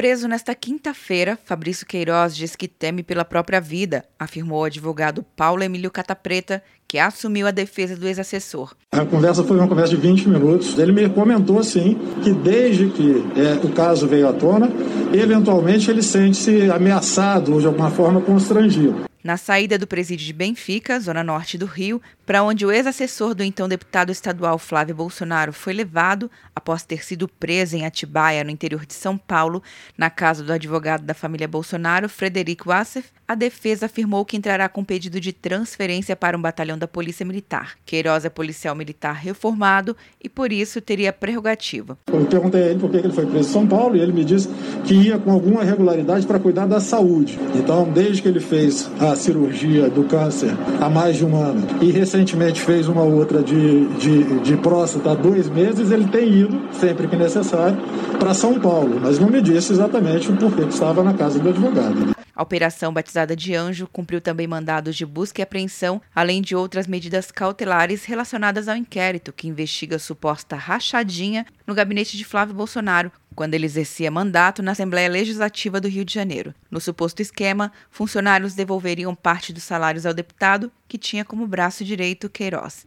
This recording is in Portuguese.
Preso nesta quinta-feira, Fabrício Queiroz diz que teme pela própria vida, afirmou o advogado Paulo Emílio Catapreta, que assumiu a defesa do ex-assessor. A conversa foi uma conversa de 20 minutos. Ele me comentou, sim, que desde que é, o caso veio à tona, eventualmente ele sente-se ameaçado ou de alguma forma constrangido na saída do presídio de Benfica, zona norte do Rio, para onde o ex-assessor do então deputado estadual Flávio Bolsonaro foi levado após ter sido preso em Atibaia, no interior de São Paulo, na casa do advogado da família Bolsonaro, Frederico Assef, a defesa afirmou que entrará com pedido de transferência para um batalhão da Polícia Militar. Queiroz é policial militar reformado e, por isso, teria prerrogativa. Eu perguntei a ele por que ele foi preso em São Paulo e ele me disse que ia com alguma regularidade para cuidar da saúde. Então, desde que ele fez a cirurgia do câncer há mais de um ano. E recentemente fez uma outra de, de, de próstata há dois meses, ele tem ido, sempre que necessário, para São Paulo, mas não me disse exatamente o porquê que estava na casa do advogado. A operação batizada de Anjo cumpriu também mandados de busca e apreensão, além de outras medidas cautelares relacionadas ao inquérito que investiga suposta rachadinha no gabinete de Flávio Bolsonaro, quando ele exercia mandato na Assembleia Legislativa do Rio de Janeiro. No suposto esquema, funcionários devolveriam parte dos salários ao deputado, que tinha como braço direito Queiroz.